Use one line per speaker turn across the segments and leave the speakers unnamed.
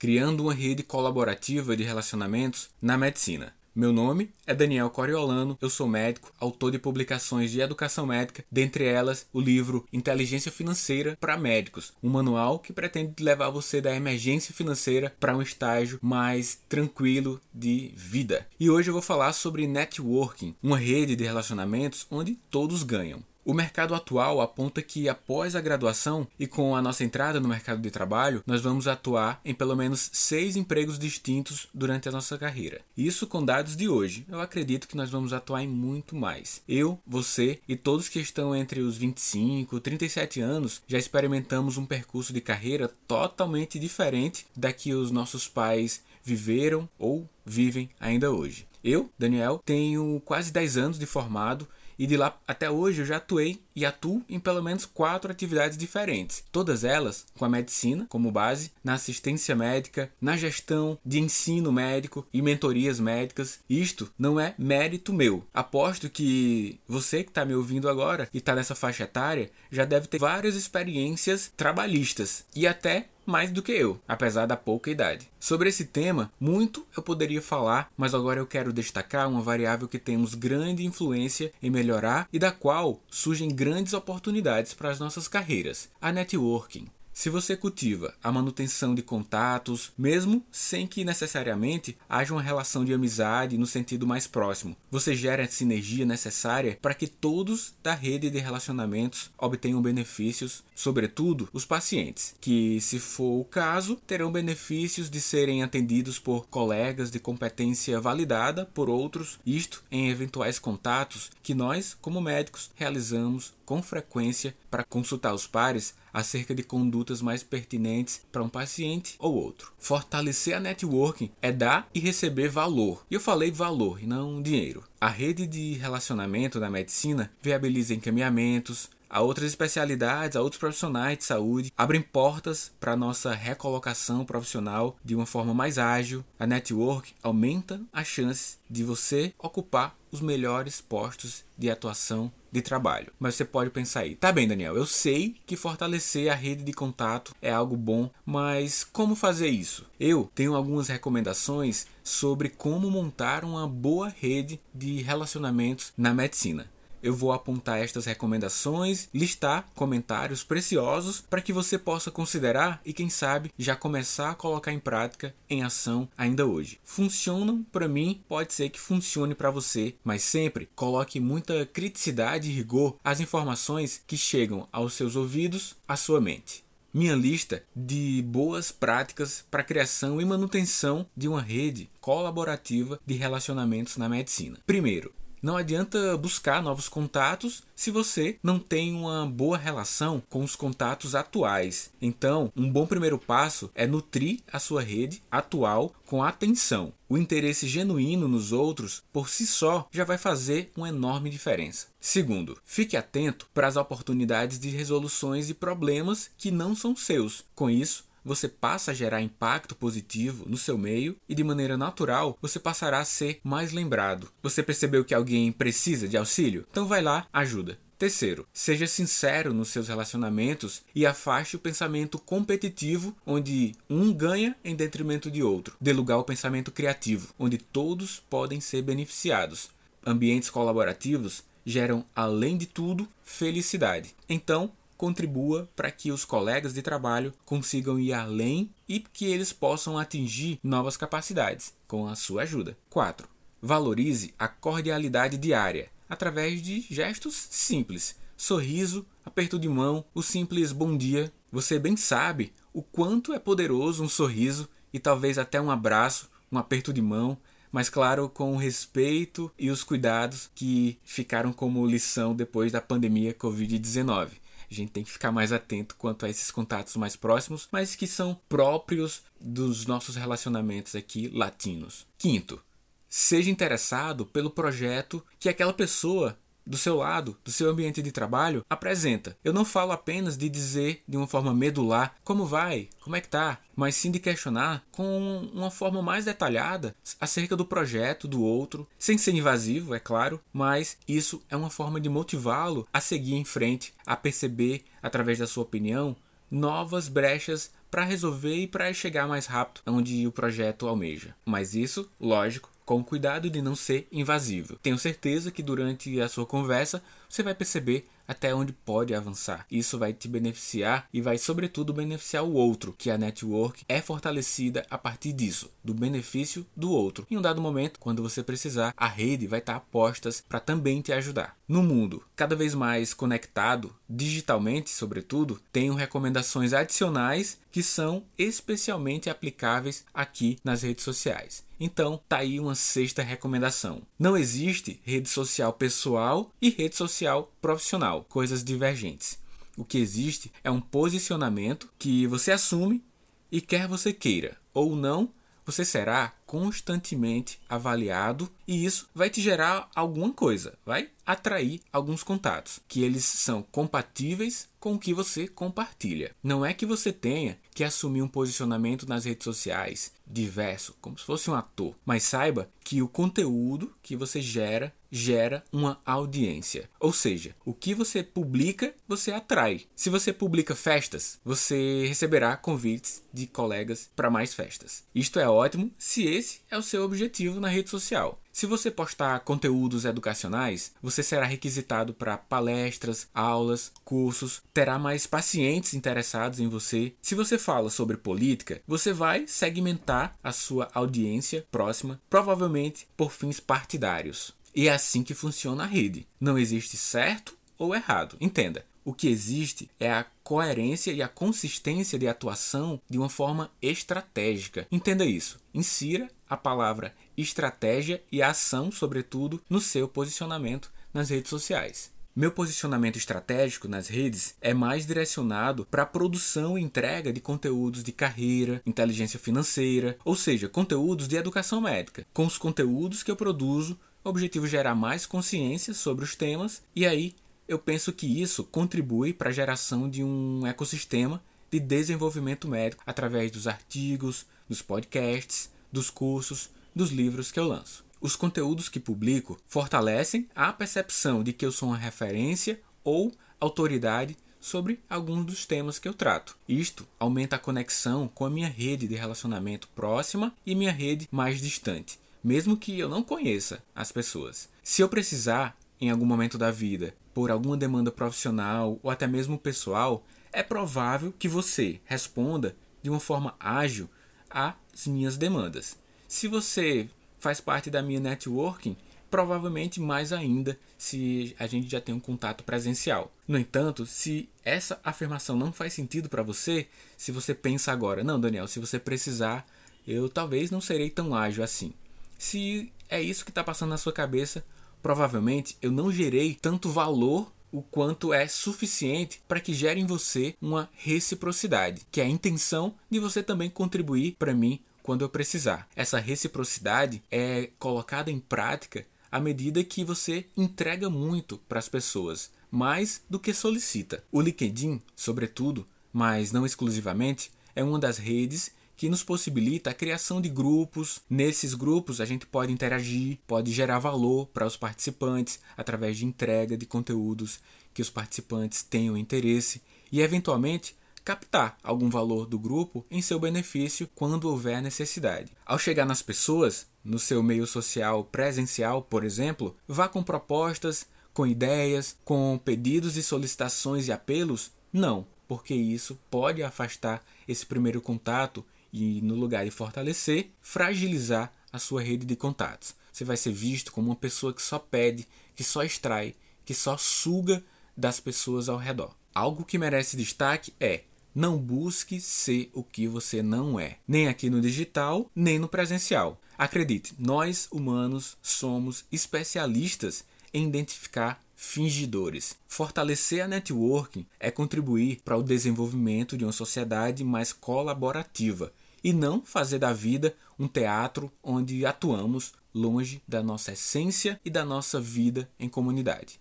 Criando uma rede colaborativa de relacionamentos na medicina. Meu nome é Daniel Coriolano, eu sou médico, autor de publicações de educação médica, dentre elas o livro Inteligência Financeira para Médicos, um manual que pretende levar você da emergência financeira para um estágio mais tranquilo de vida. E hoje eu vou falar sobre networking, uma rede de relacionamentos onde todos ganham. O mercado atual aponta que após a graduação e com a nossa entrada no mercado de trabalho, nós vamos atuar em pelo menos seis empregos distintos durante a nossa carreira. Isso com dados de hoje. Eu acredito que nós vamos atuar em muito mais. Eu, você e todos que estão entre os 25 e 37 anos já experimentamos um percurso de carreira totalmente diferente da que os nossos pais viveram ou vivem ainda hoje. Eu, Daniel, tenho quase 10 anos de formado e de lá até hoje eu já atuei e atuo em pelo menos quatro atividades diferentes, todas elas com a medicina como base, na assistência médica, na gestão de ensino médico e mentorias médicas. Isto não é mérito meu. Aposto que você que está me ouvindo agora e está nessa faixa etária já deve ter várias experiências trabalhistas e até mais do que eu, apesar da pouca idade. Sobre esse tema, muito eu poderia falar, mas agora eu quero destacar uma variável que temos grande influência em melhorar e da qual surgem grandes oportunidades para as nossas carreiras: a networking. Se você cultiva a manutenção de contatos, mesmo sem que necessariamente haja uma relação de amizade no sentido mais próximo, você gera a sinergia necessária para que todos da rede de relacionamentos obtenham benefícios, sobretudo os pacientes, que, se for o caso, terão benefícios de serem atendidos por colegas de competência validada por outros, isto em eventuais contatos que nós, como médicos, realizamos com frequência para consultar os pares acerca de condutas mais pertinentes para um paciente ou outro. Fortalecer a networking é dar e receber valor. E eu falei valor e não dinheiro. A rede de relacionamento da medicina viabiliza encaminhamentos, a outras especialidades, a outros profissionais de saúde, abrem portas para nossa recolocação profissional de uma forma mais ágil. A network aumenta a chance de você ocupar os melhores postos de atuação de trabalho. Mas você pode pensar aí, tá bem, Daniel, eu sei que fortalecer a rede de contato é algo bom, mas como fazer isso? Eu tenho algumas recomendações sobre como montar uma boa rede de relacionamentos na medicina eu vou apontar estas recomendações, listar comentários preciosos para que você possa considerar e, quem sabe, já começar a colocar em prática, em ação ainda hoje. Funcionam para mim, pode ser que funcione para você, mas sempre coloque muita criticidade e rigor às informações que chegam aos seus ouvidos, à sua mente minha lista de boas práticas para criação e manutenção de uma rede colaborativa de relacionamentos na medicina. Primeiro, não adianta buscar novos contatos se você não tem uma boa relação com os contatos atuais. Então, um bom primeiro passo é nutrir a sua rede atual com atenção. O interesse genuíno nos outros, por si só, já vai fazer uma enorme diferença. Segundo, fique atento para as oportunidades de resoluções de problemas que não são seus. Com isso, você passa a gerar impacto positivo no seu meio e de maneira natural você passará a ser mais lembrado. Você percebeu que alguém precisa de auxílio? Então vai lá, ajuda. Terceiro, seja sincero nos seus relacionamentos e afaste o pensamento competitivo, onde um ganha em detrimento de outro. Dê lugar ao pensamento criativo, onde todos podem ser beneficiados. Ambientes colaborativos geram, além de tudo, felicidade. Então, contribua para que os colegas de trabalho consigam ir além e que eles possam atingir novas capacidades com a sua ajuda. 4. Valorize a cordialidade diária através de gestos simples. Sorriso, aperto de mão, o simples bom dia. Você bem sabe o quanto é poderoso um sorriso e talvez até um abraço, um aperto de mão, mas claro, com o respeito e os cuidados que ficaram como lição depois da pandemia Covid-19. A gente tem que ficar mais atento quanto a esses contatos mais próximos, mas que são próprios dos nossos relacionamentos aqui latinos. Quinto, seja interessado pelo projeto que aquela pessoa do seu lado, do seu ambiente de trabalho, apresenta. Eu não falo apenas de dizer de uma forma medular como vai, como é que tá, mas sim de questionar com uma forma mais detalhada acerca do projeto do outro, sem ser invasivo, é claro, mas isso é uma forma de motivá-lo a seguir em frente, a perceber através da sua opinião novas brechas para resolver e para chegar mais rápido onde o projeto almeja. Mas isso, lógico, com cuidado de não ser invasivo. Tenho certeza que durante a sua conversa você vai perceber até onde pode avançar. Isso vai te beneficiar e vai, sobretudo, beneficiar o outro, que a network é fortalecida a partir disso, do benefício do outro. Em um dado momento, quando você precisar, a rede vai estar a postas para também te ajudar. No mundo cada vez mais conectado, digitalmente, sobretudo, tenho recomendações adicionais que são especialmente aplicáveis aqui nas redes sociais. Então, tá aí uma sexta recomendação. Não existe rede social pessoal e rede social profissional, coisas divergentes. O que existe é um posicionamento que você assume e quer você queira ou não, você será constantemente avaliado e isso vai te gerar alguma coisa, vai atrair alguns contatos que eles são compatíveis com o que você compartilha. Não é que você tenha que assumir um posicionamento nas redes sociais diverso, como se fosse um ator, mas saiba que o conteúdo que você gera gera uma audiência. Ou seja, o que você publica, você atrai. Se você publica festas, você receberá convites de colegas para mais festas. Isto é ótimo se esse é o seu objetivo na rede social. Se você postar conteúdos educacionais, você será requisitado para palestras, aulas, cursos, terá mais pacientes interessados em você. Se você fala sobre política, você vai segmentar a sua audiência próxima, provavelmente por fins partidários. E é assim que funciona a rede. Não existe certo ou errado. Entenda. O que existe é a coerência e a consistência de atuação de uma forma estratégica. Entenda isso. Insira a palavra estratégia e ação, sobretudo, no seu posicionamento nas redes sociais. Meu posicionamento estratégico nas redes é mais direcionado para a produção e entrega de conteúdos de carreira, inteligência financeira, ou seja, conteúdos de educação médica. Com os conteúdos que eu produzo, o objetivo é gerar mais consciência sobre os temas e aí eu penso que isso contribui para a geração de um ecossistema de desenvolvimento médico através dos artigos, dos podcasts, dos cursos, dos livros que eu lanço. Os conteúdos que publico fortalecem a percepção de que eu sou uma referência ou autoridade sobre alguns dos temas que eu trato. Isto aumenta a conexão com a minha rede de relacionamento próxima e minha rede mais distante, mesmo que eu não conheça as pessoas. Se eu precisar, em algum momento da vida, por alguma demanda profissional ou até mesmo pessoal, é provável que você responda de uma forma ágil às minhas demandas. Se você faz parte da minha networking, provavelmente mais ainda se a gente já tem um contato presencial. No entanto, se essa afirmação não faz sentido para você, se você pensa agora, não, Daniel, se você precisar, eu talvez não serei tão ágil assim. Se é isso que está passando na sua cabeça, provavelmente eu não gerei tanto valor o quanto é suficiente para que gere em você uma reciprocidade, que é a intenção de você também contribuir para mim quando eu precisar. Essa reciprocidade é colocada em prática à medida que você entrega muito para as pessoas, mais do que solicita. O LinkedIn, sobretudo, mas não exclusivamente, é uma das redes que nos possibilita a criação de grupos. Nesses grupos a gente pode interagir, pode gerar valor para os participantes através de entrega de conteúdos que os participantes tenham interesse e eventualmente captar algum valor do grupo em seu benefício quando houver necessidade. Ao chegar nas pessoas, no seu meio social presencial, por exemplo, vá com propostas, com ideias, com pedidos e solicitações e apelos? Não, porque isso pode afastar esse primeiro contato e, no lugar de fortalecer, fragilizar a sua rede de contatos. Você vai ser visto como uma pessoa que só pede, que só extrai, que só suga das pessoas ao redor. Algo que merece destaque é não busque ser o que você não é, nem aqui no digital, nem no presencial. Acredite, nós humanos somos especialistas em identificar fingidores. Fortalecer a networking é contribuir para o desenvolvimento de uma sociedade mais colaborativa e não fazer da vida um teatro onde atuamos longe da nossa essência e da nossa vida em comunidade.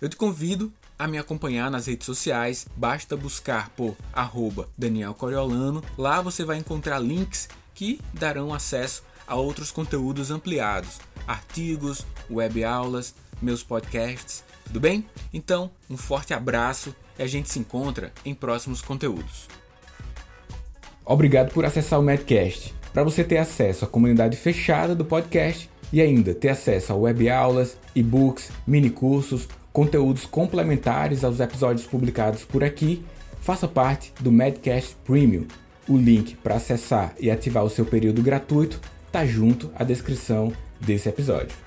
Eu te convido a me acompanhar nas redes sociais, basta buscar por arroba Daniel Coriolano. Lá você vai encontrar links que darão acesso a outros conteúdos ampliados, artigos, web aulas, meus podcasts, tudo bem? Então, um forte abraço e a gente se encontra em próximos conteúdos. Obrigado por acessar o Medcast. Para você ter acesso à comunidade fechada do podcast e ainda ter acesso a web aulas, e-books, mini cursos, conteúdos complementares aos episódios publicados por aqui, faça parte do Medcast Premium. O link para acessar e ativar o seu período gratuito está junto à descrição desse episódio.